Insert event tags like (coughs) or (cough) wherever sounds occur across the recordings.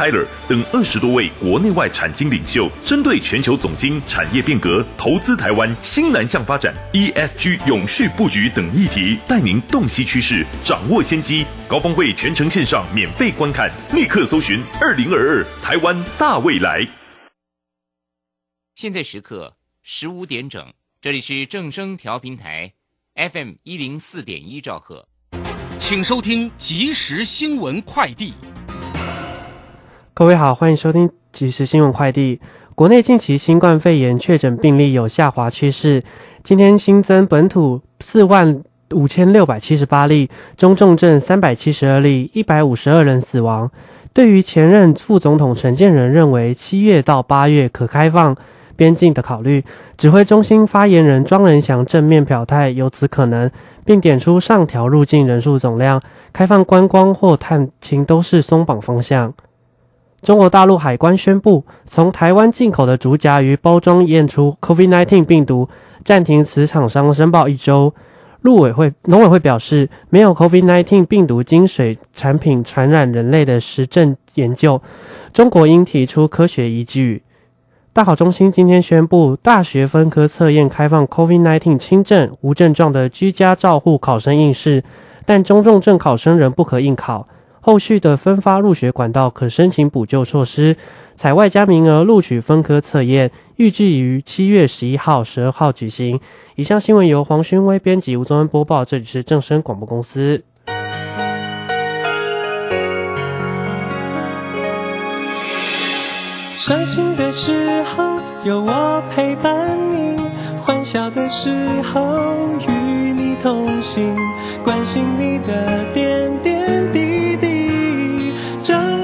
Tyler 等二十多位国内外产经领袖，针对全球总经、产业变革、投资台湾、新南向发展、ESG 永续布局等议题，带您洞悉趋势，掌握先机。高峰会全程线上免费观看，立刻搜寻二零二二台湾大未来。现在时刻十五点整，这里是正声调频台 FM 一零四点一兆赫，请收听即时新闻快递。各位好，欢迎收听即时新闻快递。国内近期新冠肺炎确诊病例有下滑趋势，今天新增本土四万五千六百七十八例，中重症三百七十二例，一百五十二人死亡。对于前任副总统陈建仁认为七月到八月可开放边境的考虑，指挥中心发言人庄仁祥正面表态有此可能，并点出上调入境人数总量、开放观光或探亲都是松绑方向。中国大陆海关宣布，从台湾进口的竹荚鱼包装验出 COVID-19 病毒，暂停此厂商申报一周。陆委会、农委会表示，没有 COVID-19 病毒经水产品传染人类的实证研究，中国应提出科学依据。大考中心今天宣布，大学分科测验开放 COVID-19 轻症、无症状的居家照护考生应试，但中重症考生仍不可应考。后续的分发入学管道可申请补救措施，采外加名额录取分科测验，预计于七月十一号、十二号举行。以上新闻由黄勋威编辑，吴宗恩播报。这里是正声广播公司。伤心的时候有我陪伴你，欢笑的时候与你同行，关心你的点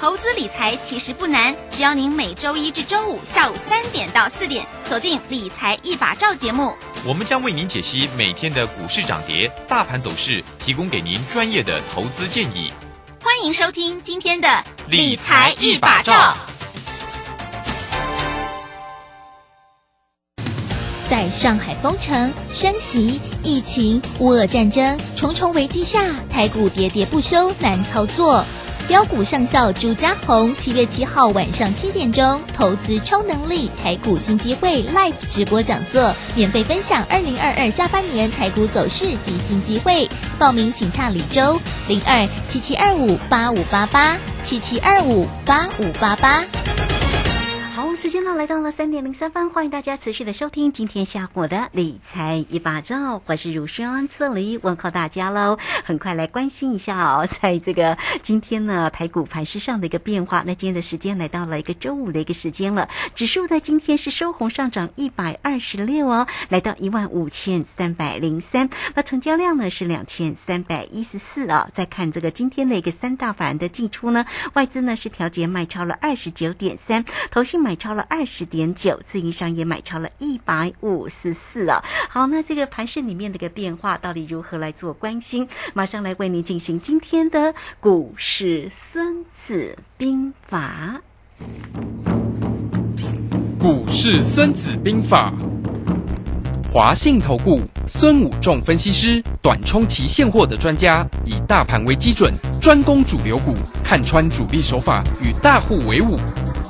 投资理财其实不难，只要您每周一至周五下午三点到四点锁定《理财一把照》节目，我们将为您解析每天的股市涨跌、大盘走势，提供给您专业的投资建议。欢迎收听今天的《理财一把照》。在上海封城、升息、疫情、乌俄战争重重危机下，台股喋喋不休，难操作。标股上校朱家红，七月七号晚上七点钟，投资超能力台股新机会 Live 直播讲座，免费分享二零二二下半年台股走势及新机会。报名请洽李周零二七七二五八五八八七七二五八五八八。时间呢来到了三点零三分，欢迎大家持续的收听今天下午的理财一把照，我是如轩这里问候大家喽。很快来关心一下哦，在这个今天呢台股盘势上的一个变化。那今天的时间来到了一个周五的一个时间了，指数在今天是收红上涨一百二十六哦，来到一万五千三百零三。那成交量呢是两千三百一十四啊。再看这个今天的一个三大法人的进出呢，外资呢是调节卖超了二十九点三，投信买。超超了二十点九，自营商也买超了一百五十四啊。好，那这个盘市里面的一个变化到底如何来做关心？马上来为您进行今天的股市孙子兵法。股市孙子兵法，华信投顾孙武仲分析师，短冲期现货的专家，以大盘为基准，专攻主流股，看穿主力手法，与大户为伍。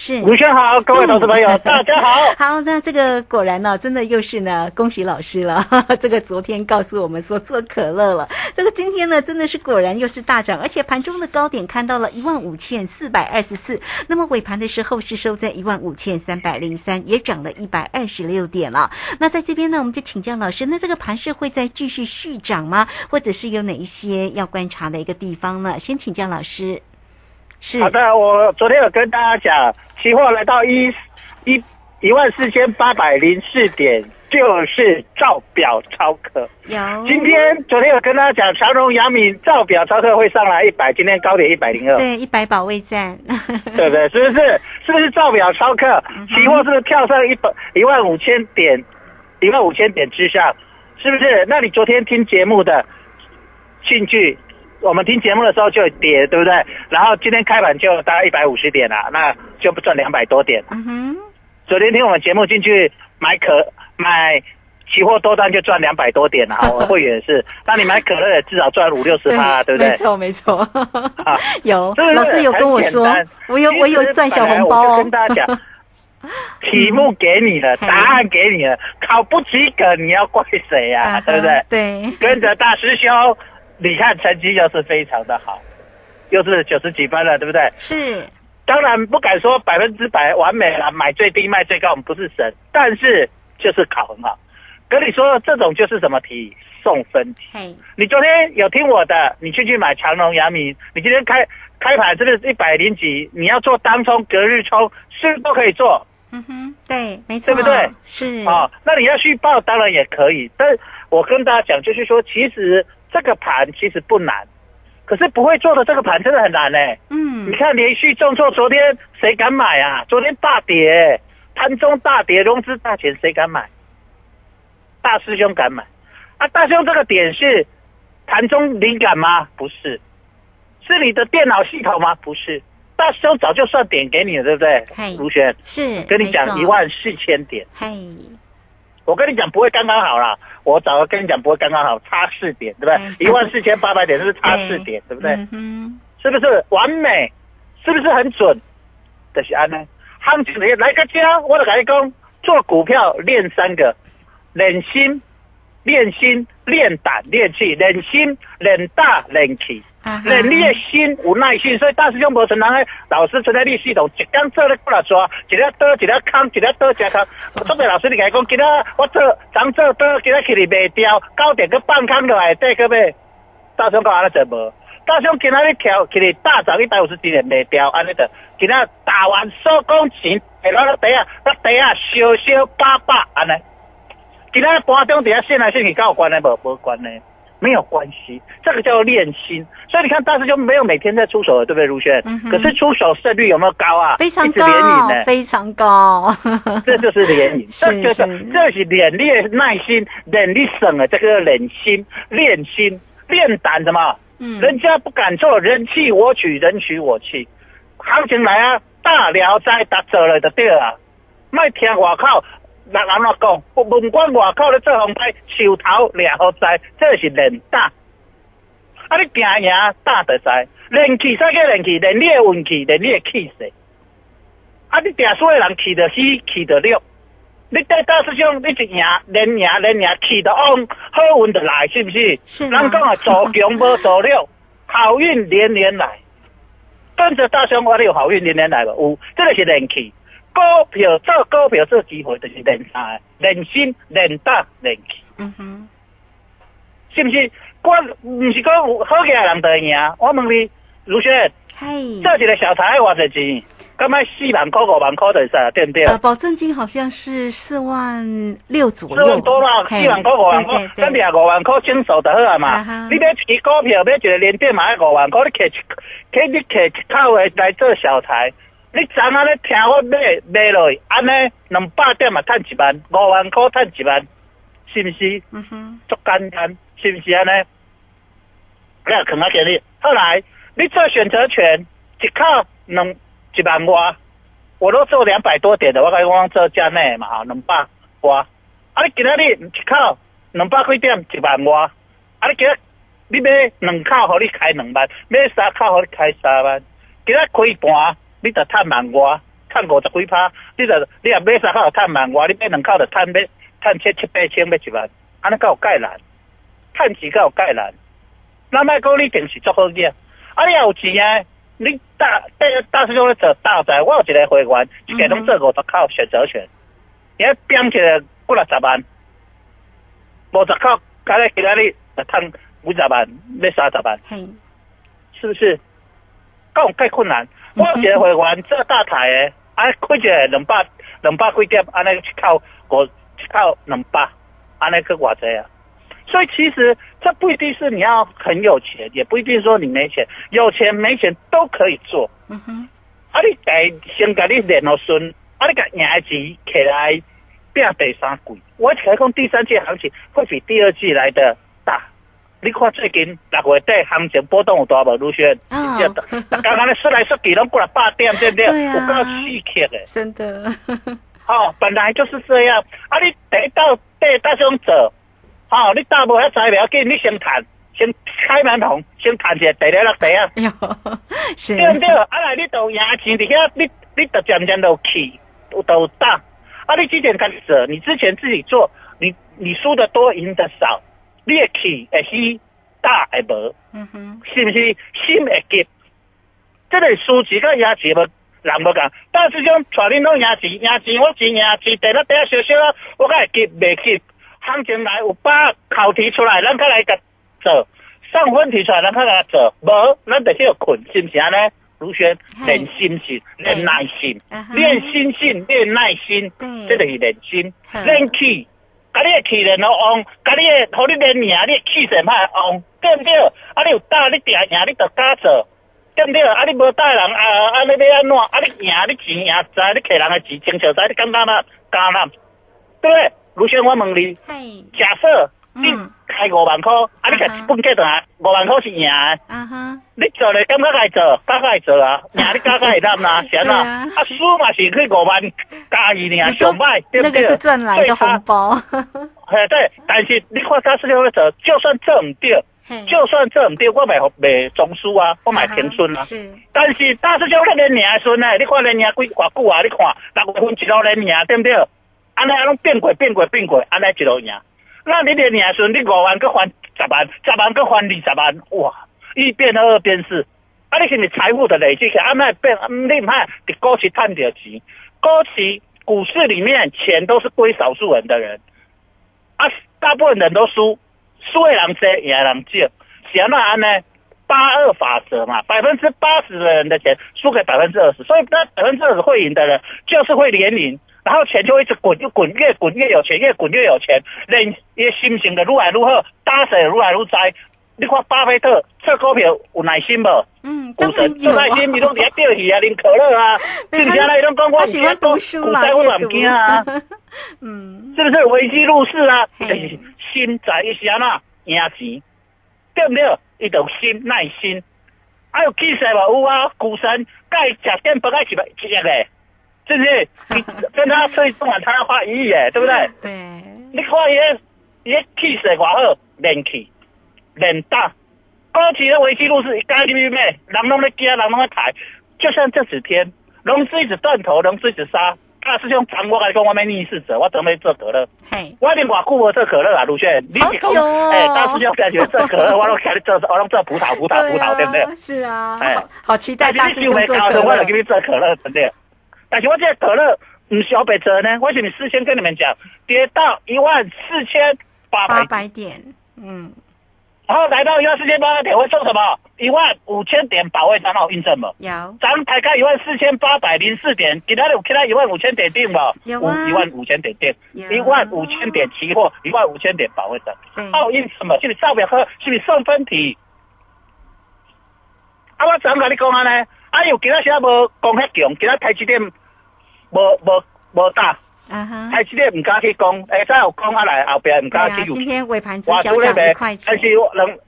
是，卢轩好，各位投资朋友，大家好。(laughs) 好，那这个果然呢，真的又是呢，恭喜老师了。(laughs) 这个昨天告诉我们说做可乐了，这个今天呢，真的是果然又是大涨，而且盘中的高点看到了一万五千四百二十四，那么尾盘的时候是收在一万五千三百零三，也涨了一百二十六点了。那在这边呢，我们就请教老师，那这个盘势会再继续续涨吗？或者是有哪一些要观察的一个地方呢？先请教老师。是好的，我昨天有跟大家讲，期货来到一一一万四千八百零四点，就是照表超客。有今天昨天有跟大家讲，长荣、杨敏照表超客会上来一百，今天高点一百零二，对一百保卫战，对不对？(laughs) 是不是？是不是照表超客？期货是不是跳上一百一万五千点，一万五千点之上？是不是？那你昨天听节目的兴趣，我们听节目的时候就跌，对不对？然后今天开盘就大概一百五十点了，那就不赚两百多点。嗯哼，昨天听我们节目进去买可买期货多单就赚两百多点啊，我会员是，那你买可乐也至少赚五六十趴，(laughs) 对不对？没？错没错，啊，(laughs) 有老师有跟我说我有我有赚小红包哦。跟，大家讲，(laughs) 题目给你了，答案给你了，考不及格你要怪谁呀、啊对不对？对，跟着大师兄，你看成绩又是非常的好，又是九十几分了，对不对？是当然不敢说百分之百完美了，买最低卖最高，我们不是神，但是就是考很好。跟你说，这种就是什么题？送分题。嘿，你昨天有听我的，你去去买长隆、阳明，你今天开开盘是不是一百零几？你要做当冲、隔日冲，是不是都可以做？嗯哼，对，没错，对不对？是哦，那你要续报当然也可以，但我跟大家讲，就是说，其实这个盘其实不难，可是不会做的这个盘真的很难呢。嗯你，看连续重挫，昨天谁敢买啊？昨天大跌，盘中大跌，融资大减，谁敢买？大师兄敢买啊？大师兄这个点是盘中灵感吗？不是，是你的电脑系统吗？不是，大师兄早就算点给你了，对不对嘿？卢璇，是跟你讲一万四千点，嘿，我跟你讲不会刚刚好啦，我早就跟你讲不会刚刚好，差四点，对不嗯对？一万四千八百点是不是差四点，(laughs) 对不对？嗯，是不是完美？是不是很准？就是安呢。行情来来个家，我就跟你讲，做股票练三个：练心、练心、练胆、练气；练心、练大、练气。啊哈练你的心有耐心，所以大师兄无存人诶，老师存在你系统，一工做咧过来抓，一粒倒，一粒空，一粒倒，一粒空。做个老师你甲伊讲，今仔我做，昨做倒，今仔去哩卖掉，九点去放空落来，底个买。大师兄讲安尼做无？大师兄今仔日跳去哩大涨一百五十几点卖掉，安尼的。今仔打完收工前，下落底啊，落底啊，烧烧巴巴安尼。今仔盘中底下信来信去，跟有关系无？无关系。没有关系，这个叫做练心。所以你看，大师兄没有每天在出手的，对不对，如轩？嗯可是出手胜率有没有高啊？非常高呢，，非常高，(laughs) 这就是连赢，(laughs) 是这就是是这是练练耐心、练力省啊这个练心、练心、练胆什么？嗯人家不敢做，人气我取，人取我弃。行情来啊，大聊斋打走了就对啊，卖听外口。人人怎讲？不问管外口咧做红牌，手头掠好在，这是练胆。啊，你行赢胆就知，练气啥叫练气？练你的运气，练你的气势。啊，你定所有人气得死，气得了。你对大师兄一直赢，连赢连赢，气得旺，好运就来，是不是？是啊人讲啊，做强无做了，(laughs) 好运连连来。跟着大师兄，我你有好运连连来无？有，这个是练气。股票做股票做机会，就是练啥的？练心、练胆、练气，嗯哼，是不是？我唔是讲有好嘅人就会赢。我问你，如轩，做一个小台偌侪钱？敢买四万块、五万块就使啊，对不对？呃，保证金好像是四万六左右四右，万多啦，四万块、五万块，咱对对对掠五万块清手就好啊啊嘛哈。你买一支股票，买一个连电嘛要五万块，你摕一，摕你摕一口的来做小台。你昨仔咧听我买买落去，安尼两百点嘛赚一万，五万块赚一万，是不是？嗯哼，足简单，是不是安尼？你也肯啊给你。后来你做选择权，一口两一万外，我都做两百多点的，我甲你讲做加内嘛，哈，两百外。啊，你今仔日一口两百几点一万外，啊，你今仔你买两口，互你开两万；买三口，互你开三万。今仔开盘，你就赚万外，赚五十几趴。你就你若买三口就赚万外，你买两口就赚买赚七七八千，买一万，安尼够有介难？趁钱够有介难？咱莫讲你定是足好嘅，啊，你若有钱啊，你大大大师兄咧做大财，我有一个会员，一个拢做五十口选择权，伊编起来几六十万，五十口，今日今仔日就赚五十万，买三十万。是不是？有介困难。我有一个会员做大台的，啊，开一个两百两百几点，安尼一口五一口两百，安尼去偌济啊？所以其实这不一定是你要很有钱，也不一定说你没钱，有钱没钱都可以做。嗯哼，啊，你该先甲你练好顺，啊，你甲赢的钱起来变第三季。我可以讲第三季行情会比第二季来的大。你看最近六月底行情波动有大无？卢轩，哦真的，刚刚咧说来说去拢过来八点，对不对？对啊有够刺激的。真的，(laughs) 哦，本来就是这样。啊，你第一道第一道种做，哦，你大无遐知不要紧，你先谈，先开门红，先谈一下第二落地啊。(laughs) 对不对？啊来，你都赢钱伫遐，你你都渐渐都起，都都大。啊，你之前开始做，你之前自己做，你你输的多，赢的少，你的气会起，大会无，嗯哼，是不是？心会急。这个输钱甲赢钱无人无共，但是种带恁拢赢钱，赢钱我钱赢钱，第了第下小小啊，我甲会急袂急？行情来有把考题出来，咱较来甲做；上分题出来，咱较来甲做。无，咱就去困，是？不是？安尼？卢轩嘿练心性，练耐心练心性，练耐心，对这就是？练心嗯，练气。甲你的气人好旺，啊你的，互你连赢，你的气势歹旺，对不对？啊，你有胆，你定赢，你着敢做，对不对？啊，你无胆人，啊啊，你要安怎？啊，你赢，你钱赢知，你客人的钱清楚知，你敢哪哪？敢哪？对不对？卢轩，我问你，嘿，假设你嗯开五万块，啊，你甲一本计倒来，五万块是赢的。啊哈，你做咧，感觉该做，敢该做啊？赢你敢该会呾啦，(laughs) 是安怎？对啊啊，输嘛是去五万加二尔，上歹，对不对？那个是赚来的红包，(laughs) 嘿，对，但是你看他是咧做，就算做唔对，就算做唔对，我咪咪中输啊，我咪平顺啊。是，但是大师兄咧连赢的时阵呢，你看连赢几偌久啊？你看六月份一路连赢，对不对？安尼啊，拢变过变过变过，安尼一路赢。那你连赢的时阵，你五万搁还十万，十万搁还二十万，哇！一变二变四，啊，你是你财富的累积起来，啊，那变，嗯你唔看，你股市赚点钱，股市股市里面钱都是归少数人的人，啊，大部分人都输，输的人多，赢的人少，是安那安呢？八二法则嘛，百分之八十的人的钱输给百分之二十，所以那百分之二十会赢的人就是会连赢，然后钱就一直滚，就滚，越滚越有钱，越滚越有钱，人也心情的愈来愈好，打势愈来愈栽。你看巴菲特做股票有耐心无？嗯，股神有耐心，你拢伫遐钓鱼啊，啉可乐啊，(laughs) 对是不是啊？伊拢讲我他喜欢读书啦，股灾我阅读唔惊啊。(laughs) 嗯，是不是危机入市啊？心在一时安那赢钱，对不对？伊就心耐心，还有气势嘛有啊，股神该食点不该一百一亿诶，是不是？你跟他吹中晚他要花一亿诶，对不对？对，你看伊个伊个气势偌好，练气练大，高级的危机入市，一家入去咩？人拢咧惊，人拢咧抬，就像这几天龙狮一直断头，龙狮一直杀。大师兄，昨我跟你讲，我没逆势者，我准备做可乐。嘿，我连偌久无做可乐啊，卢轩，你是讲好久哦哎，大师兄感觉做可乐，我拢开始做，我拢做葡萄，葡萄，葡萄，对不对？啊？是啊，哎好好期待大师但是你就兄做可没搞的，我来给你做可乐，对不对？但是我这个可乐唔是小北泽呢，为什么事先跟你们讲，跌到一万四千八八百，百点，嗯，然后来到一万四千八百点会做什么？一万五千点保卫战，那有印证吗？有咱抬开一万四千八百零四点，给他有给他一万五千点定吧？有啊一万五千点定，一万五千点期货，一万五千点保卫战。对，奥运什么？是不是照表喝？是不是送分题？啊，我怎甲你讲啊呢？啊，有今仔时啊无讲遐强，今仔台积电无无无打，啊哈，台积电唔敢去讲，下再有讲啊来后边唔敢去有今天尾盘只我小涨一块钱但，是人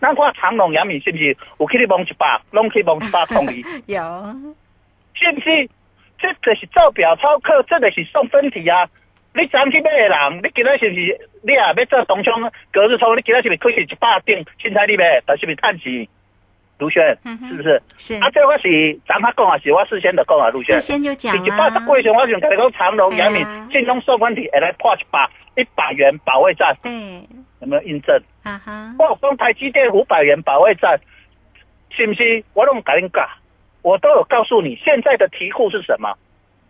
咱看长隆、阳明是不是有去你摸一百，拢去摸一百空里，有，是不是？这就是做表操课，这就是送分题啊！你昨去买的人，你今仔是不是你啊要做东冲隔日冲？你今仔是不是开始一百顶凊彩你买，但是不是趁钱？卢轩是不是？是。啊，这我是咱他讲啊，是我事先就讲啊，卢轩。事。先就讲是一百十啦，几上，我想跟你讲长隆、阳明对啊进攻送分题，会来破一百一百元保卫战，对，有没有印证？啊哈，我有讲台积电五百元保卫战，是不是？我拢甲恁讲，我都有告诉你现在的题库是什么，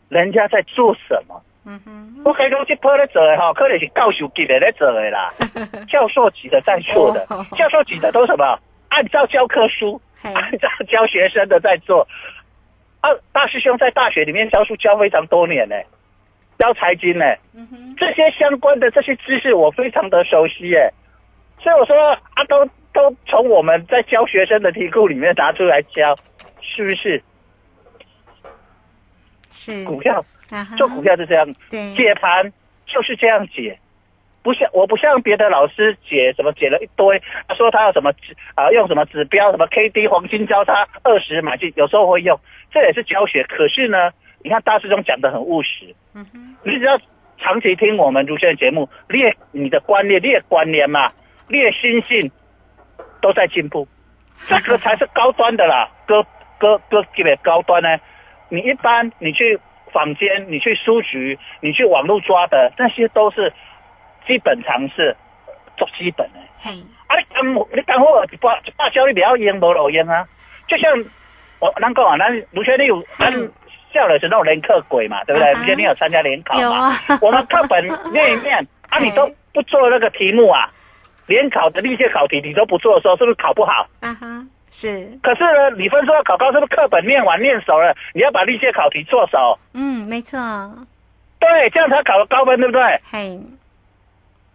人家在做什么。嗯哼，我开讲这波咧做的哈，可能是教授级的咧做的啦，(laughs) 教授级的在做的。哦，教授级的都什么？按照教科书，按照教学生的在做。啊，大师兄在大学里面教书教非常多年呢，教财经呢，嗯，这些相关的这些知识我非常的熟悉耶。所以我说啊，都都从我们在教学生的题库里面拿出来教，是不是？是。股票啊做股票是这样，解盘就是这样解，不像我不像别的老师解什么解了一堆，他说他要什么指啊用什么指标什么 K D 黄金交叉二十买进，有时候会用，这也是教学。可是呢，你看大师兄讲的很务实，嗯哼，你只要长期听我们如轩的节目，列你的观念，列观念嘛，列心性，都在进步，这个才是高端的啦，哥哥哥级别高端呢。你一般你去坊间，你去书局，你去网络抓的那些都是基本常识，做基本的。嘿，啊，你刚你刚好一把一把教你不要用无路用啊，就像我咱讲啊，咱卢学你有 (coughs) 咱笑的是那种联课鬼嘛，对不对？嗯啊卢轩你有参加联考嘛？(laughs) 我们课本念一念 (laughs) 啊，你都不做那个题目啊，联考的历届考题你都不做的时候，是不是考不好？啊哈，是，可是呢，你分数要考高，是不是课本念完念熟了，你要把历届考题做熟？嗯，没错，对，这样才考得高分，对不对？嘿，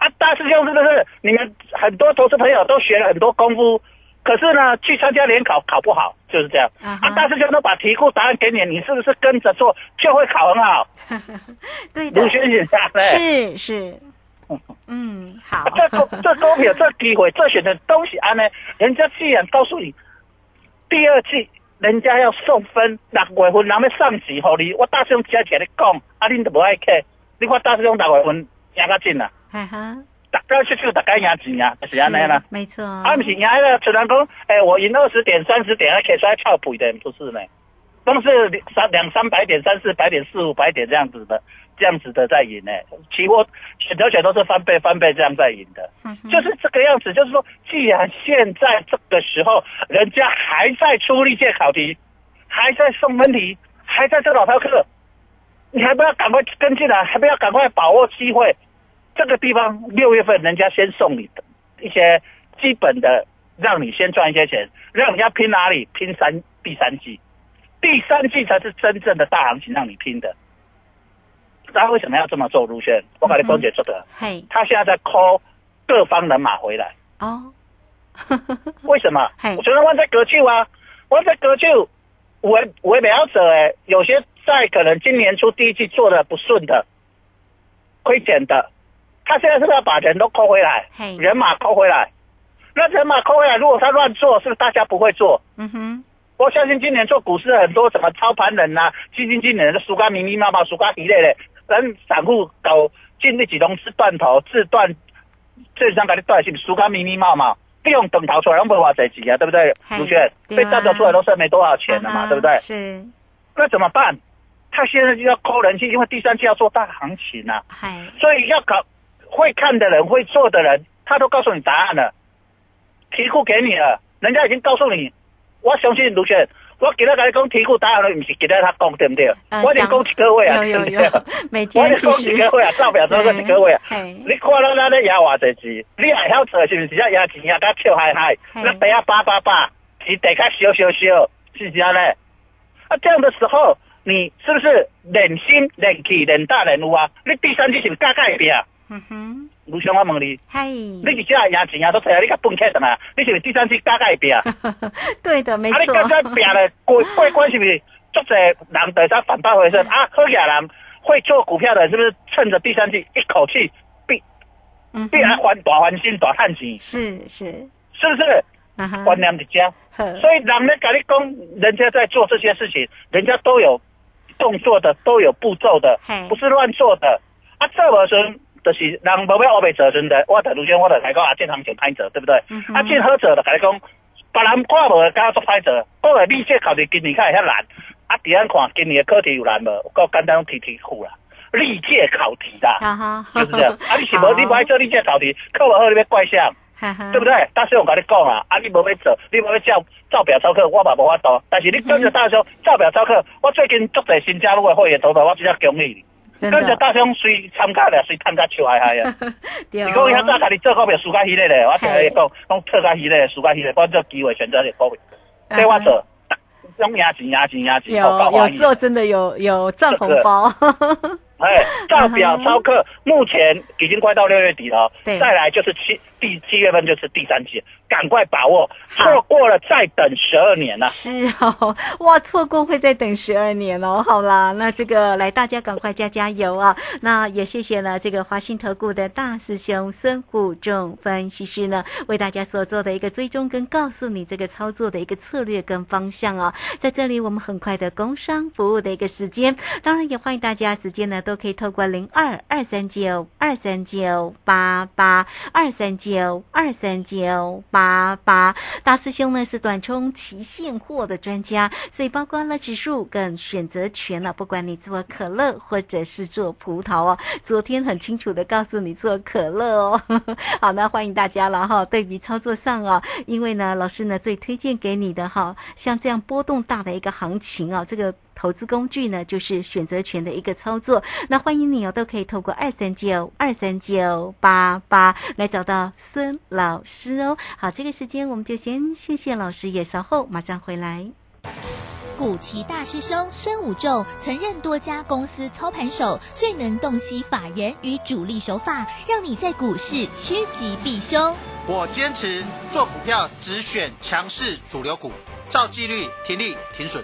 啊，大师兄是不是你们很多投资朋友都学了很多功夫，可是呢，去参加联考考不好，就是这样。啊大师兄都把题库答案给你，你是不是跟着做就会考很好？(laughs) 对的卢，轩先生，是是，嗯，好啊，这股 (laughs) 这股票这机会这选的东西安呢，人家既然告诉你第二季人家要送分，六月份人要上级互你，我大师兄只起来讲，啊，恁都无爱客，你看大师兄六月份赢较紧啊，哈哈，大家出手大家赢钱啊，就是安尼啦。没错，啊，不是赢了，突然讲，哎、我赢二十点、三十点，还可以出来翘谱的，不是呢？都是三两三百点、三四百点、四五百点这样子的，这样子的在赢呢。期货选择权都是翻倍、翻倍这样在赢的，就是这个样子。就是说，既然现在这个时候，人家还在出历届考题，还在送分题，还在这老套课，你还不要赶快跟进来，还不要赶快把握机会。这个地方六月份人家先送你的一些基本的，让你先赚一些钱，让人家拼哪里？拼三第三季，第三季才是真正的大行情让你拼的。他为什么要这么做？卢轩，我把你公姐做的，嘿，他现在在 call 各方人马回来，哦，(laughs) 为什么？我觉得我在割旧啊，我在割旧，我我没有走哎，有些在可能今年初第一季做的不顺的，亏钱的，他现在是不是要把人都扣回来，人马扣回来？那人马扣回来，如果他乱做，是不是大家不会做？嗯哼，我相信今年做股市很多什么操盘人呐、基金经理人都输干迷迷麻麻，输干一类的，咱散户搞进那几龙自断头自断，最上给你断是不是输干密密麻麻？不用等逃出来，都不会花谁几啊，对不对？嘿卢轩啊被断头出来都是没多少钱的嘛，对不对？是，那怎么办？他现在就要抠人气，因为第三季要做大行情啊，所以要搞会看的人、会做的人，他都告诉你答案了，题库给你了，人家已经告诉你。我相信卢轩，我给他跟你讲题库答案了，不是给他他讲对不对？呃我已经讲一个位啊，有有对不对？有，每 (laughs) 我天已经讲其实一个位啊，照表操课一个位啊。嘿，你看到咱咧压偌济钱，你还晓做是不是？要赢钱赢甲笑嗨嗨，嘿那等下八八八，钱得较小小小，是不是安尼？啊，这样的时候，你是不是忍心、忍气、忍大、忍无啊？你第三句是不是加改变？嗯哼，卢兄，我问你，嗨，你是这赢钱啊都睇啊，你甲蹦起什么？你是不是第三季加改变？啊，(laughs) 对的，没错。啊你错，刚才变了过过关是不是？足济人得他反败为胜啊！好亚人会做股票的，是不是趁着第三季一口气必嗯必然，还大还心大赚钱？是是，是不是？啊哈，观念一家，呵所以人咧跟你讲，人家在做这些事情，人家都有动作的，都有步骤的，不是乱做的。啊，做无时就是人无要学袂做阵的，我在卢轩我就来讲啊，这行情歹做，对不对？嗯哼啊，这好做就甲你讲，别人看无敢做歹做，我来历届考题今年较会遐难，啊，第咱看今年的课题有难无？我够简单提题库啦，历届考题啦，哈哈，就是这样。啊，你是无你不爱做历届考题，考不好你要怪谁？哈哈，对不对？大师兄跟你讲啊，啊，你无要做，你无要照照表操课，我嘛无法度。但是你跟着大师兄照表操课，我最近足侪新加入的会员投保，我比较恭喜你。真跟着的，大师兄随参加了，随参加笑嗨嗨啊！(laughs) 对你讲遐早甲你做股票输甲迄个咧，我听伊讲讲特甲迄个输甲迄个，我做机会选择这股票。对我做，用压钱压钱压钱，有有做真的有有赚红包。(laughs) 哎，照表操课，目前已经快到六月底了，再来就是七第七月份就是第三季，赶快把握，错过了再等十二年了。是哦，哇，错过会再等十二年哦。好啦，那这个来大家赶快加加油啊！那也谢谢呢，这个华信投顾的大师兄孙谷仲分析师呢，为大家所做的一个追踪跟告诉你这个操作的一个策略跟方向哦。在这里，我们很快的工商服务的一个时间，当然也欢迎大家直接呢都可以透过零二二三九二三九八八二三九九二三九八八。大师兄呢是短冲期现货的专家，所以包括了指数跟选择权了。不管你做可乐或者是做葡萄哦，昨天很清楚的告诉你做可乐哦。(laughs) 好，那欢迎大家了哈。对比操作上啊，因为呢，老师呢最推荐给你的哈，像这样波动大的一个行情啊，这个。投资工具呢，就是选择权的一个操作。那欢迎你哦，都可以透过二三九二三九八八来找到孙老师哦。好，这个时间我们就先谢谢老师，也稍后马上回来。古奇大师兄孙武仲曾任多家公司操盘手，最能洞悉法人与主力手法，让你在股市趋吉避凶。我坚持做股票只选强势主流股，照纪律停利停损。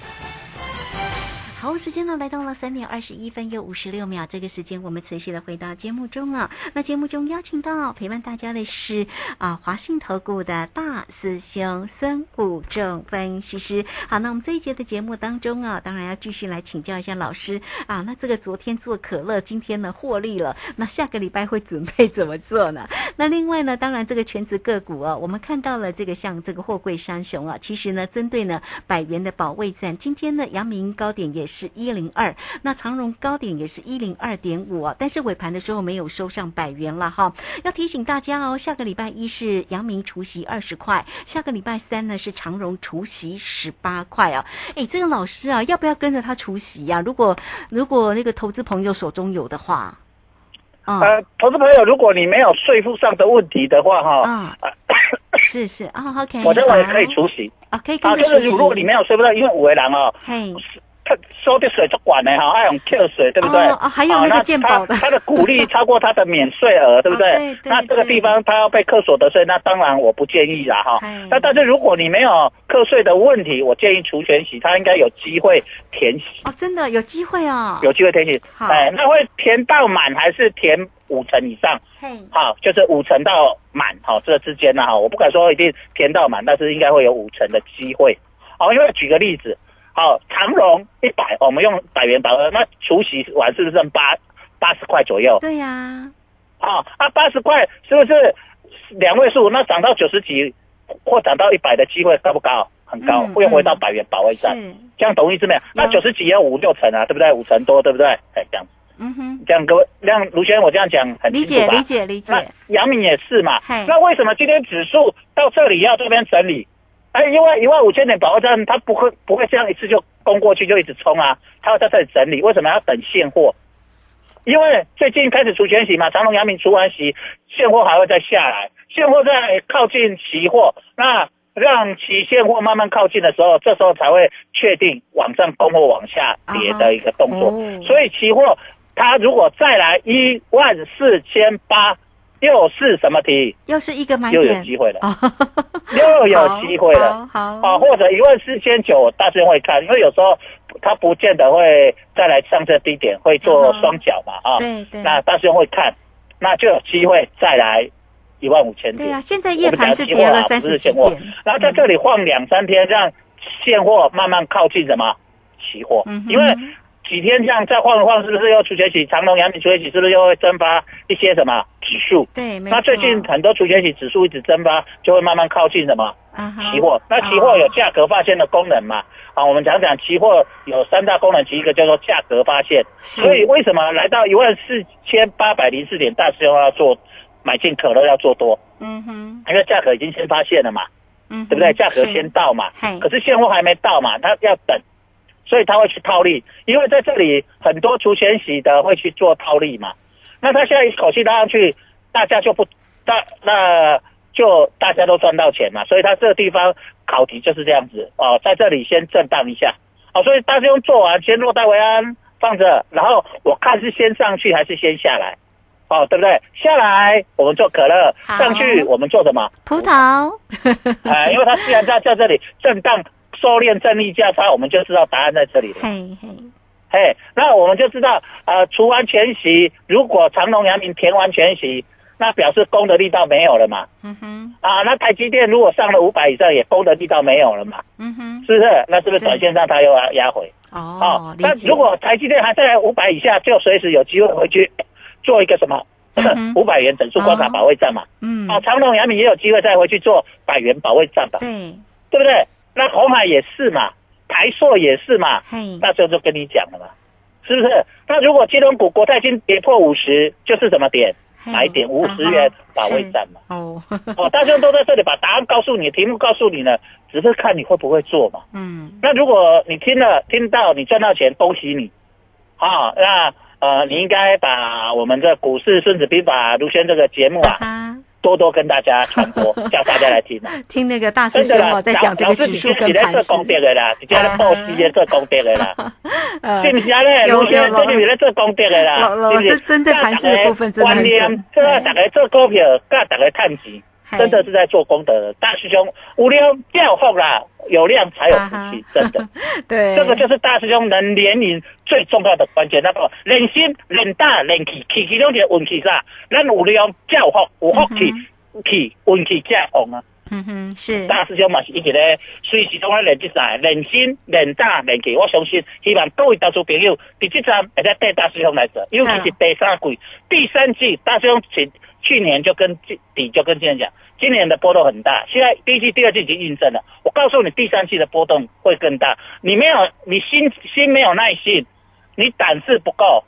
好，时间呢来到了三点二十一分又五十六秒。这个时间我们持续的回到节目中啊。那节目中邀请到陪伴大家的是啊华信投顾的大师兄孙武正分析师。好，那我们这一节的节目当中啊，当然要继续来请教一下老师啊。那这个昨天做可乐，今天呢获利了，那下个礼拜会准备怎么做呢？那另外呢，当然这个全职个股啊，我们看到了这个像这个货柜三雄啊，其实呢针对呢百元的保卫战，今天呢阳明高点也。是一零二，那长荣高点也是一零二点五但是尾盘的时候没有收上百元了哈。要提醒大家哦，下个礼拜一是阳明除息二十块，下个礼拜三呢是长荣除息十八块啊。哎，这个老师啊，要不要跟着他除息呀？如果如果那个投资朋友手中有的话，呃，投资朋友，如果你没有税负上的问题的话，哈，啊，是是啊，OK，我认为可以除息啊，可以跟着除息。如果你没有税负到，因为五位人哦，嘿。收的水就管了哈，爱用 Q 水，对不对？哦，还有那个健保的，他的鼓励超过他的免税额，对不 (laughs) 对？那这个地方他要被课所得税，那当然我不建议啦哈。那但是如果你没有课税的问题，我建议除权息，他应该有机会填息。哦，真的有机会哦，有机会填息。哎，那会填到满还是填五成以上？好，就是五成到满，好，这之间呢，哈，我不敢说一定填到满，但是应该会有五成的机会。好，因为举个例子。好，长荣一百，我们用百元保额，那除息完是不是剩八八十块左右？对呀。好，那八十块是不是两位数？那涨到九十几或涨到一百的机会高不高？很高，会回到百元保卫战。这样懂意思没有？那九十几要五六成啊，对不对？五成多，对不对？哎，这样。嗯哼。这样各位，让卢轩我这样讲很理解，理解，理解。那杨敏也是嘛。那为什么今天指数到这里要这边整理？哎，因为一万五千点保卫战，它不会不会这样一次就攻过去就一直冲啊，它要在这里整理。为什么要等现货？因为最近开始除权息嘛，长隆、阳明除完息，现货还会再下来。现货在靠近期货，那让期现货慢慢靠近的时候，这时候才会确定往上攻或往下跌的一个动作。所以期货它如果再来一万四千八。又是什么题？又是一个买点，又有机会了，(laughs) 又有机会了。好，啊，或者一万四千九，大师会看，因为有时候他不见得会再来上这低点，会做双脚嘛，啊，对对。那大师会看，那就有机会再来一万五千点。对啊，现在夜盘是跌了三十几点，然后在这里晃两三天，让现货慢慢靠近什么期货，因为。几天这样再晃一晃，是不是又出学起？长隆、阳明出学起，是不是又会蒸发一些什么指数？对，那最近很多出学起指数一直蒸发，就会慢慢靠近什么？期货。那期货有价格发现的功能嘛？啊，我们讲讲期货有三大功能，其一个叫做价格发现。所以为什么来到一万四千八百零四点，大师兄要做买进可乐要做多，嗯哼，因为价格已经先发现了嘛，嗯哼，对不对？价格先到嘛嘿，可是现货还没到嘛，他要等，所以他会去套利，因为在这里很多除权息的会去做套利嘛。那他现在一口气拉上去，大家就不大那就大家都赚到钱嘛，所以他这个地方考题就是这样子哦，在这里先震荡一下哦，所以大师兄做完先落袋为安放着，然后我看是先上去还是先下来。哦，对不对？下来我们做可乐，上去我们做什么？葡萄，啊、因为它既然在在这里震荡收敛正力价差，我们就知道答案在这里了。嘿嘿，嘿，那我们就知道，呃，除完全息，如果长隆、阳明填完全息，那表示攻的力道没有了嘛。嗯哼，啊，那台积电如果上了五百以上，也攻的力道没有了嘛，嗯哼，是不是？那是不是是短线上它又要压回？哦，那如果台积电还在五百以下，就随时有机会回去 (coughs) 做一个什么 (coughs) 五百元整数关卡保卫战嘛。嗯，哦，长隆、阳明也有机会再回去做百元保卫战吧，对，对不对？那红海也是嘛，台塑也是嘛，嘿，那时候就跟你讲了嘛，是不是？那如果金融股国泰金跌破五十，就是什么点？买点五十元保卫战嘛。哦，(laughs) 哦，大家都在这里把答案告诉你，题目告诉你了，只是看你会不会做嘛。嗯，那如果你听了听到你赚到钱，恭喜你，啊，那呃，你应该把我们的股市孙子兵法卢轩这个节目啊，哈，多多跟大家传播，(laughs) 叫大家来听啊。听那个大师兄真的在讲这个指数跟你在盘势，做功德的啦，(laughs) 你在报喜也做功德的啦，呃是不是啊？咧，有卢轩有这里在做功德的啦，老师针对盘势的部分真的很观念准，这个大家做股票，跟大家探钱，嘿真的是在做功德的。大师兄，无量教福啦，有量才有福气，真的。(laughs) 对，这个就是大师兄能连赢最重要的关键。那个人心、人大、人气，气气拢是运气啥？咱有量教福，有福气，气运气才旺啊！嗯哼，是，大师兄嘛是一直咧，随时拢咧练这赛，练心、练大、练气。我相信，希望各位投资朋友伫这站会在带大师兄来做，尤其是第三季、第三季，大师兄去去年就跟底就跟现在讲，今年的波动很大。现在第一季、第二季已经印证了。我告诉你，第三季的波动会更大。你没有，你心心没有耐心，你胆子不够，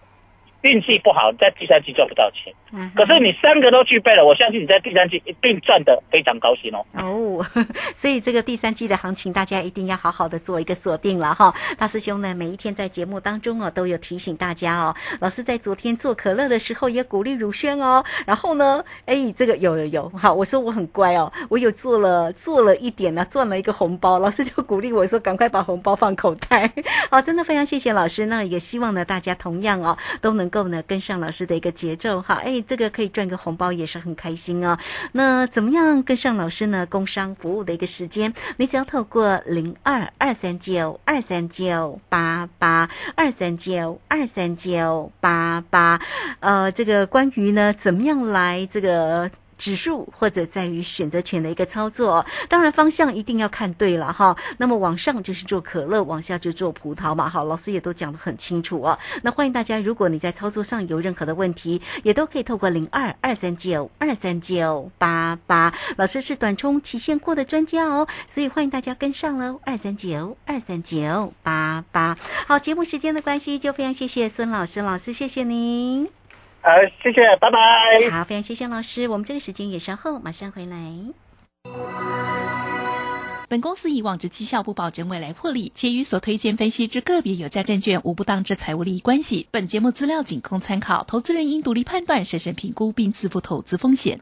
运气不好，在第三季赚不到钱。嗯可是你三个都具备了，我相信你在第三季一定赚得非常高兴哦。哦，(laughs) 所以这个第三季的行情，大家一定要好好的做一个锁定了哈。大师兄呢，每一天在节目当中哦，都有提醒大家哦。老师在昨天做可乐的时候也鼓励如轩哦。然后呢，哎，这个有有有，好，我说我很乖哦，我有做了做了一点呢，赚了一个红包。老师就鼓励我说，赶快把红包放口袋。好，真的非常谢谢老师。那也希望呢，大家同样哦，都能够呢跟上老师的一个节奏哈。哎，这个可以赚个红包也是很开心哦。那怎么样跟上老师呢？工商服务的一个时间，你只要透过零二二三九二三九八八二三九二三九八八，呃，这个关于呢怎么样来这个。指数或者在于选择权的一个操作，当然方向一定要看对了哈。那么往上就是做可乐，往下就做葡萄嘛。好，老师也都讲得很清楚哦。那欢迎大家，如果你在操作上有任何的问题，也都可以透过零二二三九二三九八八，老师是短冲期现货的专家哦，所以欢迎大家跟上喽。二三九二三九八八。好，节目时间的关系，就非常谢谢孙老师，老师谢谢您。好，谢谢，拜拜。好，非常谢谢老师，我们这个时间也稍后马上回来。本公司以往之绩效不保证未来获利，且与所推荐分析之个别有价证券无不当之财务利益关系。本节目资料仅供参考，投资人应独立判断、审慎评估并自负投资风险。